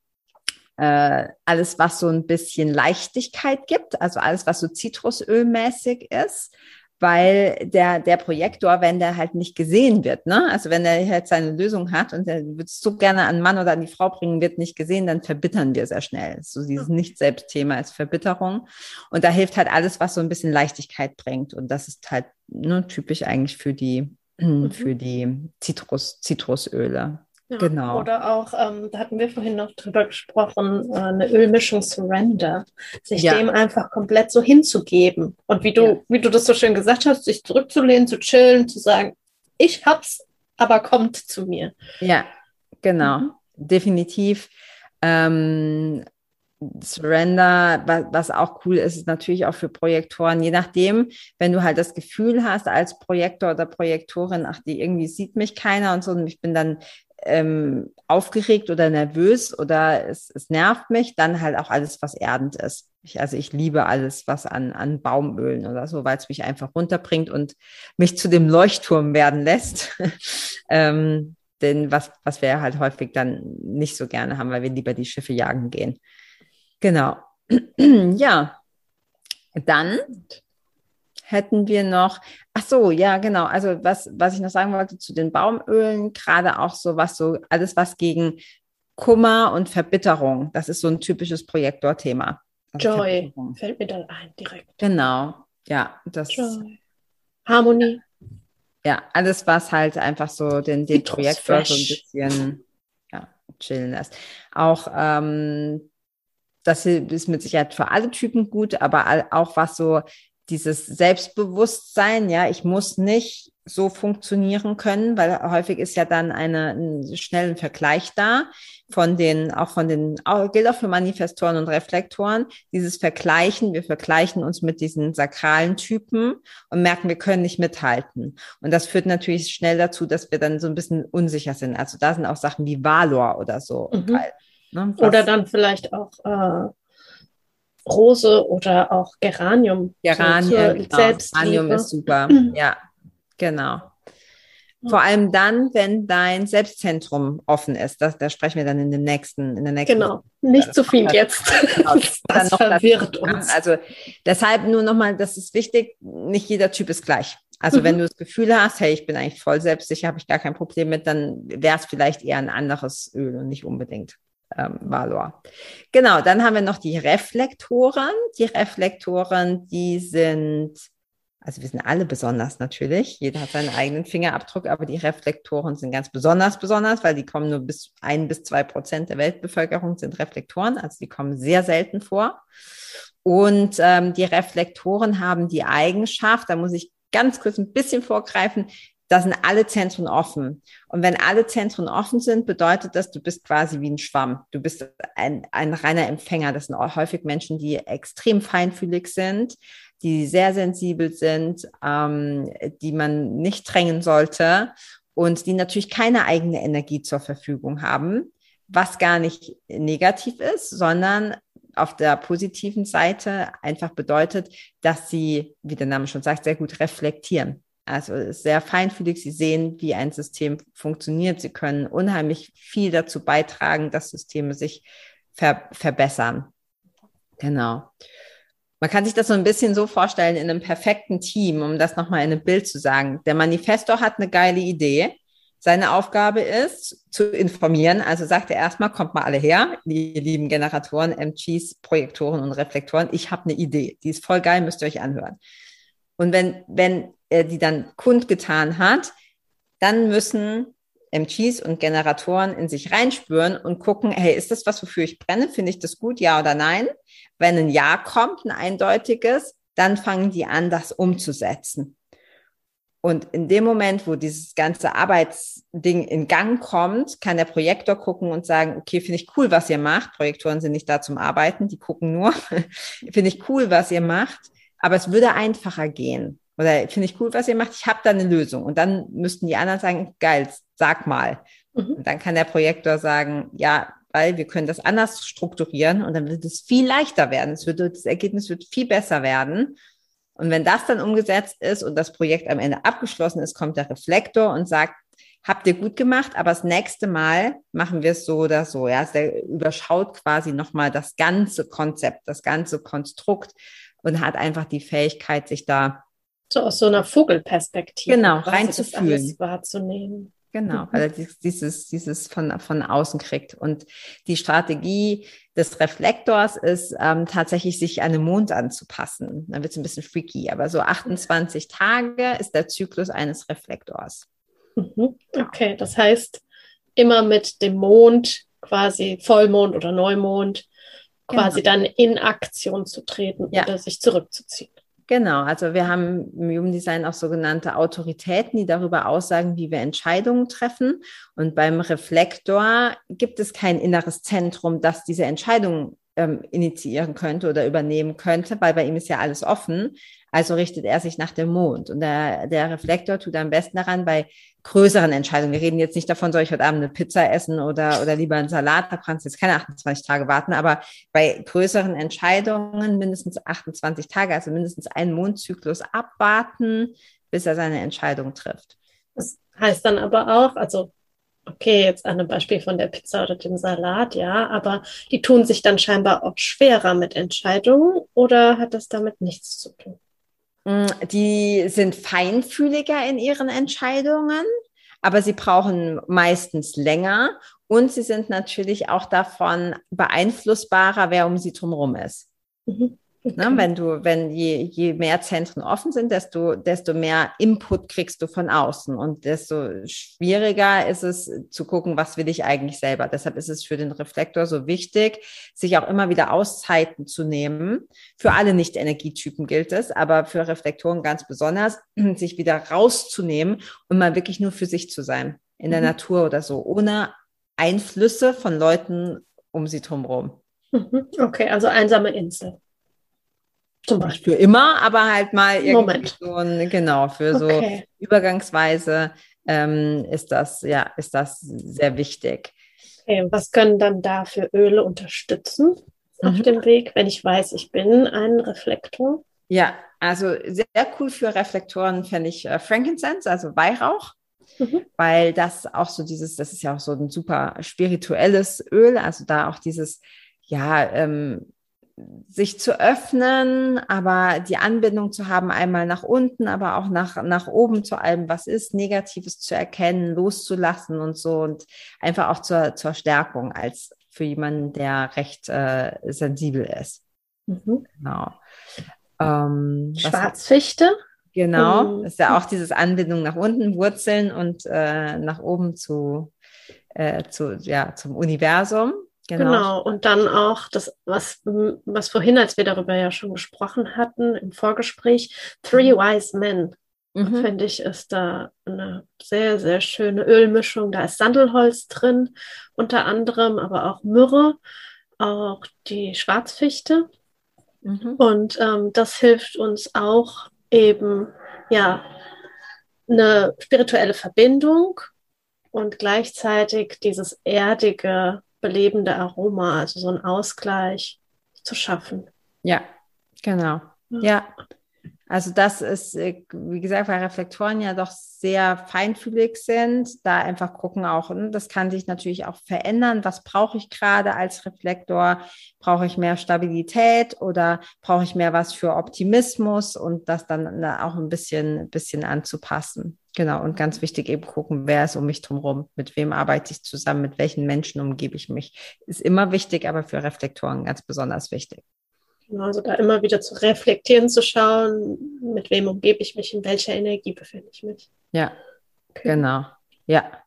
äh, alles, was so ein bisschen Leichtigkeit gibt, also alles, was so Zitrusölmäßig ist weil der, der Projektor, wenn der halt nicht gesehen wird, ne? also wenn er halt seine Lösung hat und er wird es so gerne an Mann oder an die Frau bringen, wird nicht gesehen, dann verbittern wir sehr schnell. So dieses Nicht-Selbst-Thema ist Verbitterung. Und da hilft halt alles, was so ein bisschen Leichtigkeit bringt. Und das ist halt nur typisch eigentlich für die, mhm. für die Zitrus, Zitrusöle. Ja, genau. Oder auch, ähm, da hatten wir vorhin noch drüber gesprochen, äh, eine Ölmischung Surrender, sich ja. dem einfach komplett so hinzugeben. Und wie du, ja. wie du das so schön gesagt hast, sich zurückzulehnen, zu chillen, zu sagen, ich hab's, aber kommt zu mir. Ja, genau. Mhm. Definitiv. Ähm, Surrender, was, was auch cool ist, ist natürlich auch für Projektoren, je nachdem, wenn du halt das Gefühl hast als Projektor oder Projektorin, ach, die irgendwie sieht mich keiner und so, und ich bin dann ähm, aufgeregt oder nervös oder es, es nervt mich, dann halt auch alles, was erdend ist. Ich, also ich liebe alles, was an, an Baumölen oder so, weil es mich einfach runterbringt und mich zu dem Leuchtturm werden lässt. ähm, denn was, was wir halt häufig dann nicht so gerne haben, weil wir lieber die Schiffe jagen gehen. Genau. ja. Dann hätten wir noch, ach so, ja, genau. Also was, was ich noch sagen wollte zu den Baumölen, gerade auch so was so, alles was gegen Kummer und Verbitterung, das ist so ein typisches Projektorthema. Also Joy fällt mir dann ein direkt. Genau, ja, das. Joy. Harmonie. Ja, alles, was halt einfach so den, den Projektor so ein bisschen ja, chillen lässt. Auch ähm, das ist mit Sicherheit für alle Typen gut, aber auch was so dieses Selbstbewusstsein, ja, ich muss nicht so funktionieren können, weil häufig ist ja dann eine, ein schnellen Vergleich da von den, auch von den, auch, gilt auch für Manifestoren und Reflektoren, dieses Vergleichen, wir vergleichen uns mit diesen sakralen Typen und merken, wir können nicht mithalten. Und das führt natürlich schnell dazu, dass wir dann so ein bisschen unsicher sind. Also da sind auch Sachen wie Valor oder so. Mhm. Weil, ne, oder dann vielleicht auch äh, Rose oder auch Geranium. Geranium, so genau. Geranium ist super. Ja, genau. Vor allem dann, wenn dein Selbstzentrum offen ist. Das, da sprechen wir dann in dem nächsten, in der nächsten. Genau, nicht zu viel jetzt. Genau, das, das verwirrt uns. Also deshalb nur nochmal, das ist wichtig, nicht jeder Typ ist gleich. Also mhm. wenn du das Gefühl hast, hey, ich bin eigentlich voll selbstsicher, habe ich gar kein Problem mit, dann wäre es vielleicht eher ein anderes Öl und nicht unbedingt ähm, Valor. Genau, dann haben wir noch die Reflektoren. Die Reflektoren, die sind, also wir sind alle besonders natürlich. Jeder hat seinen eigenen Fingerabdruck, aber die Reflektoren sind ganz besonders besonders, weil die kommen nur bis ein bis zwei Prozent der Weltbevölkerung sind Reflektoren, also die kommen sehr selten vor. Und ähm, die Reflektoren haben die Eigenschaft, da muss ich ganz kurz ein bisschen vorgreifen, da sind alle Zentren offen. Und wenn alle Zentren offen sind, bedeutet das, du bist quasi wie ein Schwamm. Du bist ein, ein reiner Empfänger. Das sind häufig Menschen, die extrem feinfühlig sind, die sehr sensibel sind, ähm, die man nicht drängen sollte und die natürlich keine eigene Energie zur Verfügung haben, was gar nicht negativ ist, sondern auf der positiven Seite einfach bedeutet, dass sie, wie der Name schon sagt, sehr gut reflektieren. Also sehr feinfühlig. Sie sehen, wie ein System funktioniert. Sie können unheimlich viel dazu beitragen, dass Systeme sich ver verbessern. Genau. Man kann sich das so ein bisschen so vorstellen in einem perfekten Team, um das nochmal in einem Bild zu sagen. Der Manifestor hat eine geile Idee. Seine Aufgabe ist, zu informieren. Also sagt er erstmal, kommt mal alle her, die lieben Generatoren, MGs, Projektoren und Reflektoren. Ich habe eine Idee. Die ist voll geil, müsst ihr euch anhören. Und wenn, wenn er die dann kundgetan hat, dann müssen MGs und Generatoren in sich reinspüren und gucken, hey, ist das was, wofür ich brenne? Finde ich das gut, ja oder nein? Wenn ein Ja kommt, ein eindeutiges, dann fangen die an, das umzusetzen. Und in dem Moment, wo dieses ganze Arbeitsding in Gang kommt, kann der Projektor gucken und sagen, okay, finde ich cool, was ihr macht. Projektoren sind nicht da zum Arbeiten, die gucken nur. finde ich cool, was ihr macht. Aber es würde einfacher gehen. Oder finde ich cool, was ihr macht. Ich habe da eine Lösung. Und dann müssten die anderen sagen, geil, sag mal. Mhm. Und dann kann der Projektor sagen, ja, weil wir können das anders strukturieren und dann wird es viel leichter werden. Es wird, das Ergebnis wird viel besser werden. Und wenn das dann umgesetzt ist und das Projekt am Ende abgeschlossen ist, kommt der Reflektor und sagt, habt ihr gut gemacht, aber das nächste Mal machen wir es so oder so. Ja, also der überschaut quasi nochmal das ganze Konzept, das ganze Konstrukt und hat einfach die Fähigkeit, sich da so aus so einer Vogelperspektive genau reinzufühlen, wahrzunehmen. Genau, mhm. weil er dieses, dieses von, von außen kriegt. Und die Strategie des Reflektors ist ähm, tatsächlich, sich an den Mond anzupassen. Dann wird es ein bisschen freaky, aber so 28 Tage ist der Zyklus eines Reflektors. Mhm. Okay, das heißt, immer mit dem Mond, quasi Vollmond oder Neumond, quasi genau. dann in Aktion zu treten ja. oder sich zurückzuziehen. Genau, also wir haben im Jugenddesign auch sogenannte Autoritäten, die darüber aussagen, wie wir Entscheidungen treffen. Und beim Reflektor gibt es kein inneres Zentrum, das diese Entscheidungen ähm, initiieren könnte oder übernehmen könnte, weil bei ihm ist ja alles offen. Also richtet er sich nach dem Mond. Und der, der Reflektor tut am besten daran bei größeren Entscheidungen. Wir reden jetzt nicht davon, soll ich heute Abend eine Pizza essen oder, oder lieber einen Salat, da kannst du jetzt keine 28 Tage warten. Aber bei größeren Entscheidungen mindestens 28 Tage, also mindestens einen Mondzyklus abwarten, bis er seine Entscheidung trifft. Das heißt dann aber auch, also okay, jetzt an einem Beispiel von der Pizza oder dem Salat, ja, aber die tun sich dann scheinbar auch schwerer mit Entscheidungen oder hat das damit nichts zu tun? Mm, die sind feinfühliger in ihren Entscheidungen, aber sie brauchen meistens länger und sie sind natürlich auch davon beeinflussbarer, wer um sie drumherum ist. Mhm. Ne, wenn du, wenn je, je mehr Zentren offen sind, desto, desto mehr Input kriegst du von außen und desto schwieriger ist es zu gucken, was will ich eigentlich selber. Deshalb ist es für den Reflektor so wichtig, sich auch immer wieder Auszeiten zu nehmen. Für alle Nicht-Energietypen gilt es, aber für Reflektoren ganz besonders, sich wieder rauszunehmen und mal wirklich nur für sich zu sein, in der mhm. Natur oder so, ohne Einflüsse von Leuten um sie drumherum. Okay, also einsame Insel. Zum Beispiel. Für immer, aber halt mal irgendwie Moment. so ein, genau, für so okay. übergangsweise ähm, ist das, ja, ist das sehr wichtig. Okay, was können dann da für Öle unterstützen mhm. auf dem Weg, wenn ich weiß, ich bin ein Reflektor? Ja, also sehr cool für Reflektoren fände ich äh, Frankincense, also Weihrauch. Mhm. Weil das auch so dieses, das ist ja auch so ein super spirituelles Öl, also da auch dieses, ja, ähm, sich zu öffnen, aber die Anbindung zu haben, einmal nach unten, aber auch nach, nach oben zu allem, was ist, Negatives zu erkennen, loszulassen und so und einfach auch zur, zur Stärkung als für jemanden, der recht äh, sensibel ist. Mhm. Genau. Ähm, Schwarzfichte? Genau, um, ist ja auch dieses Anbindung nach unten, Wurzeln und äh, nach oben zu, äh, zu, ja, zum Universum. Genau. genau. und dann auch das, was, was vorhin, als wir darüber ja schon gesprochen hatten im Vorgespräch, Three mhm. Wise Men, mhm. finde ich, ist da eine sehr, sehr schöne Ölmischung. Da ist Sandelholz drin, unter anderem, aber auch Myrrhe, auch die Schwarzfichte. Mhm. Und ähm, das hilft uns auch eben, ja, eine spirituelle Verbindung und gleichzeitig dieses erdige, belebende Aroma, also so ein Ausgleich zu schaffen. Ja, genau. Ja. ja. Also das ist, äh, wie gesagt, weil Reflektoren ja doch sehr feinfühlig sind, da einfach gucken auch, hm, das kann sich natürlich auch verändern. Was brauche ich gerade als Reflektor? Brauche ich mehr Stabilität oder brauche ich mehr was für Optimismus und das dann auch ein bisschen, bisschen anzupassen? Genau, und ganz wichtig eben gucken, wer ist um mich drumherum, mit wem arbeite ich zusammen, mit welchen Menschen umgebe ich mich. Ist immer wichtig, aber für Reflektoren ganz besonders wichtig. Genau, also da immer wieder zu reflektieren, zu schauen, mit wem umgebe ich mich, in welcher Energie befinde ich mich. Ja, okay. genau. Ja.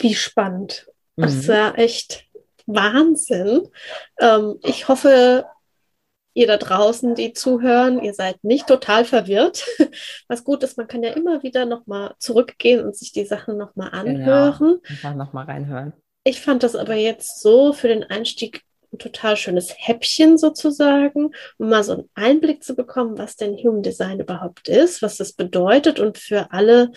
Wie spannend. Mhm. Das ist ja echt Wahnsinn. Ähm, ich hoffe, ihr da draußen, die zuhören, ihr seid nicht total verwirrt. Was gut ist, man kann ja immer wieder nochmal zurückgehen und sich die Sachen nochmal genau. anhören. Genau. Einfach nochmal reinhören. Ich fand das aber jetzt so für den Einstieg ein total schönes Häppchen sozusagen, um mal so einen Einblick zu bekommen, was denn Human Design überhaupt ist, was das bedeutet und für alle,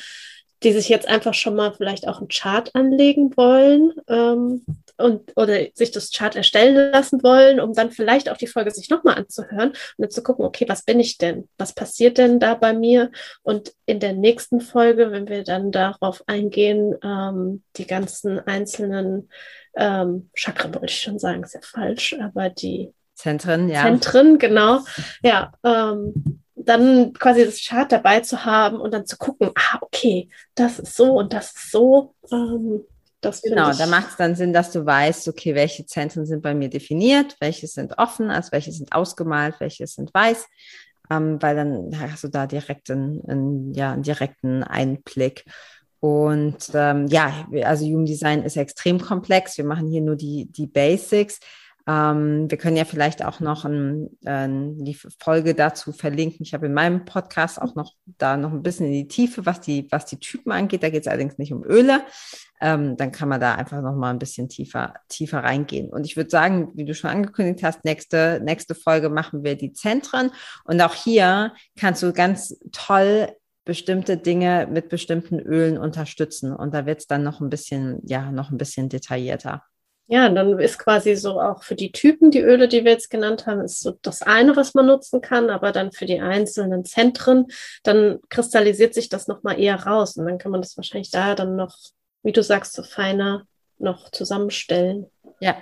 die sich jetzt einfach schon mal vielleicht auch einen Chart anlegen wollen ähm, und oder sich das Chart erstellen lassen wollen, um dann vielleicht auch die Folge sich nochmal anzuhören und dann zu gucken, okay, was bin ich denn? Was passiert denn da bei mir? Und in der nächsten Folge, wenn wir dann darauf eingehen, ähm, die ganzen einzelnen ähm, Chakren wollte ich schon sagen, ist ja falsch, aber die Zentren, ja. Zentren, genau. Ja, ähm, dann quasi das Chart dabei zu haben und dann zu gucken, ah, okay, das ist so und das ist so. Ähm, das genau, da macht es dann Sinn, dass du weißt, okay, welche Zentren sind bei mir definiert, welche sind offen, also welche sind ausgemalt, welche sind weiß, ähm, weil dann hast du da direkt einen, einen, ja, einen direkten Einblick. Und ähm, ja, also Jugenddesign ist extrem komplex. Wir machen hier nur die, die Basics. Ähm, wir können ja vielleicht auch noch ein, äh, die Folge dazu verlinken. Ich habe in meinem Podcast auch noch da noch ein bisschen in die Tiefe, was die, was die Typen angeht. Da geht es allerdings nicht um Öle. Ähm, dann kann man da einfach noch mal ein bisschen tiefer, tiefer reingehen. Und ich würde sagen, wie du schon angekündigt hast, nächste, nächste Folge machen wir die Zentren. Und auch hier kannst du ganz toll bestimmte Dinge mit bestimmten Ölen unterstützen. Und da wird es dann noch ein bisschen, ja, noch ein bisschen detaillierter. Ja, dann ist quasi so auch für die Typen, die Öle, die wir jetzt genannt haben, ist so das eine, was man nutzen kann, aber dann für die einzelnen Zentren, dann kristallisiert sich das nochmal eher raus und dann kann man das wahrscheinlich da dann noch, wie du sagst, so feiner noch zusammenstellen. Ja,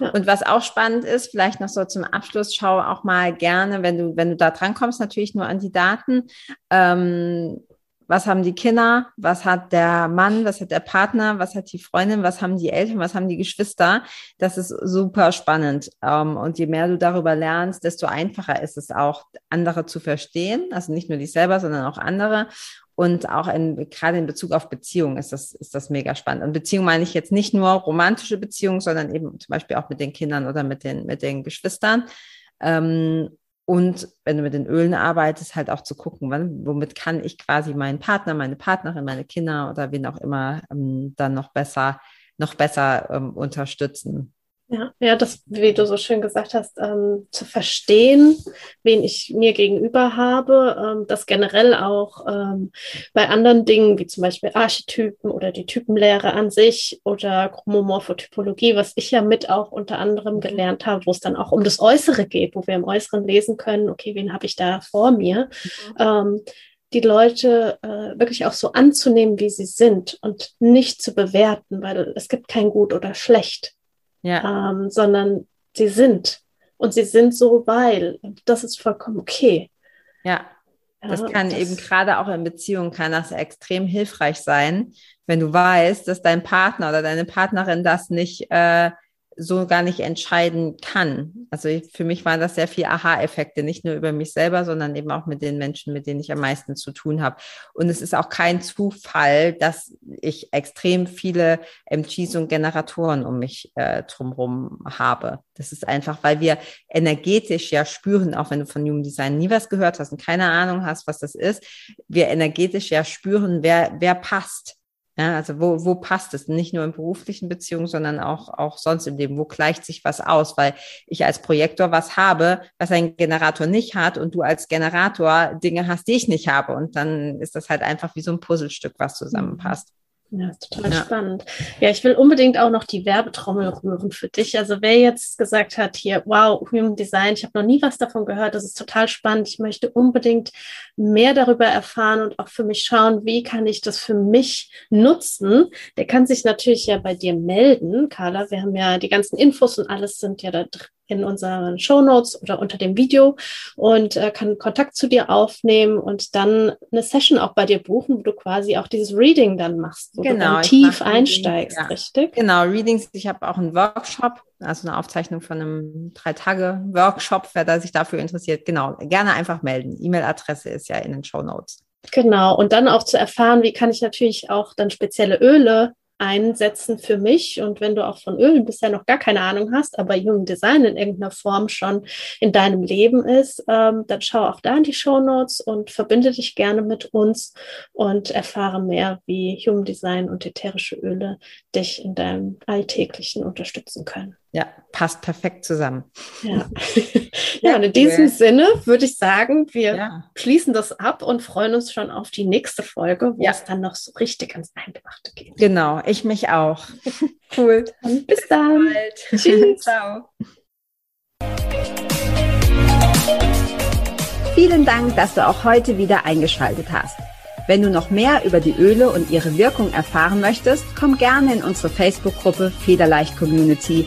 und was auch spannend ist, vielleicht noch so zum Abschluss, schau auch mal gerne, wenn du, wenn du da dran kommst, natürlich nur an die Daten. Ähm, was haben die Kinder, was hat der Mann, was hat der Partner, was hat die Freundin, was haben die Eltern, was haben die Geschwister. Das ist super spannend. Ähm, und je mehr du darüber lernst, desto einfacher ist es auch, andere zu verstehen. Also nicht nur dich selber, sondern auch andere. Und auch in, gerade in Bezug auf Beziehungen ist das, ist das mega spannend. Und Beziehung meine ich jetzt nicht nur romantische Beziehungen, sondern eben zum Beispiel auch mit den Kindern oder mit den, mit den Geschwistern. Ähm, und wenn du mit den Ölen arbeitest, halt auch zu gucken, wann, womit kann ich quasi meinen Partner, meine Partnerin, meine Kinder oder wen auch immer ähm, dann noch besser, noch besser ähm, unterstützen. Ja, ja, das, wie du so schön gesagt hast, ähm, zu verstehen, wen ich mir gegenüber habe, ähm, das generell auch ähm, bei anderen Dingen, wie zum Beispiel Archetypen oder die Typenlehre an sich oder Chromomorphotypologie, was ich ja mit auch unter anderem mhm. gelernt habe, wo es dann auch um das Äußere geht, wo wir im Äußeren lesen können, okay, wen habe ich da vor mir? Mhm. Ähm, die Leute äh, wirklich auch so anzunehmen, wie sie sind und nicht zu bewerten, weil es gibt kein Gut oder Schlecht ja. ähm, sondern sie sind. Und sie sind so, weil. Das ist vollkommen okay. Ja. Das ja, kann das eben gerade auch in Beziehungen kann das extrem hilfreich sein, wenn du weißt, dass dein Partner oder deine Partnerin das nicht, äh, so gar nicht entscheiden kann. Also ich, für mich waren das sehr viel Aha-Effekte, nicht nur über mich selber, sondern eben auch mit den Menschen, mit denen ich am meisten zu tun habe. Und es ist auch kein Zufall, dass ich extrem viele MGs und Generatoren um mich äh, drumherum habe. Das ist einfach, weil wir energetisch ja spüren, auch wenn du von Human Design nie was gehört hast und keine Ahnung hast, was das ist, wir energetisch ja spüren, wer, wer passt ja, also wo, wo passt es? Nicht nur in beruflichen Beziehungen, sondern auch, auch sonst im Leben. Wo gleicht sich was aus? Weil ich als Projektor was habe, was ein Generator nicht hat und du als Generator Dinge hast, die ich nicht habe. Und dann ist das halt einfach wie so ein Puzzlestück, was zusammenpasst. Ja, total ja. spannend. Ja, ich will unbedingt auch noch die Werbetrommel rühren für dich. Also wer jetzt gesagt hat, hier, wow, Human Design, ich habe noch nie was davon gehört, das ist total spannend. Ich möchte unbedingt mehr darüber erfahren und auch für mich schauen, wie kann ich das für mich nutzen. Der kann sich natürlich ja bei dir melden, Carla. Wir haben ja die ganzen Infos und alles sind ja da drin in unseren Show Notes oder unter dem Video und äh, kann Kontakt zu dir aufnehmen und dann eine Session auch bei dir buchen, wo du quasi auch dieses Reading dann machst, wo genau, du dann tief einsteigst, ja. richtig? Genau, Readings. Ich habe auch einen Workshop, also eine Aufzeichnung von einem drei Tage Workshop, wer da sich dafür interessiert. Genau, gerne einfach melden. E-Mail-Adresse ist ja in den Show Notes. Genau, und dann auch zu erfahren, wie kann ich natürlich auch dann spezielle Öle einsetzen für mich. Und wenn du auch von Ölen bisher noch gar keine Ahnung hast, aber Human Design in irgendeiner Form schon in deinem Leben ist, ähm, dann schau auch da in die Show Notes und verbinde dich gerne mit uns und erfahre mehr, wie Human Design und ätherische Öle dich in deinem Alltäglichen unterstützen können. Ja, passt perfekt zusammen. Ja, ja und in diesem Sinne würde ich sagen, wir ja. schließen das ab und freuen uns schon auf die nächste Folge, wo ja. es dann noch so richtig ans Eingemachte geht. Genau, ich mich auch. cool. Und bis dann. Bis Tschüss. Ciao. Vielen Dank, dass du auch heute wieder eingeschaltet hast. Wenn du noch mehr über die Öle und ihre Wirkung erfahren möchtest, komm gerne in unsere Facebook-Gruppe Federleicht Community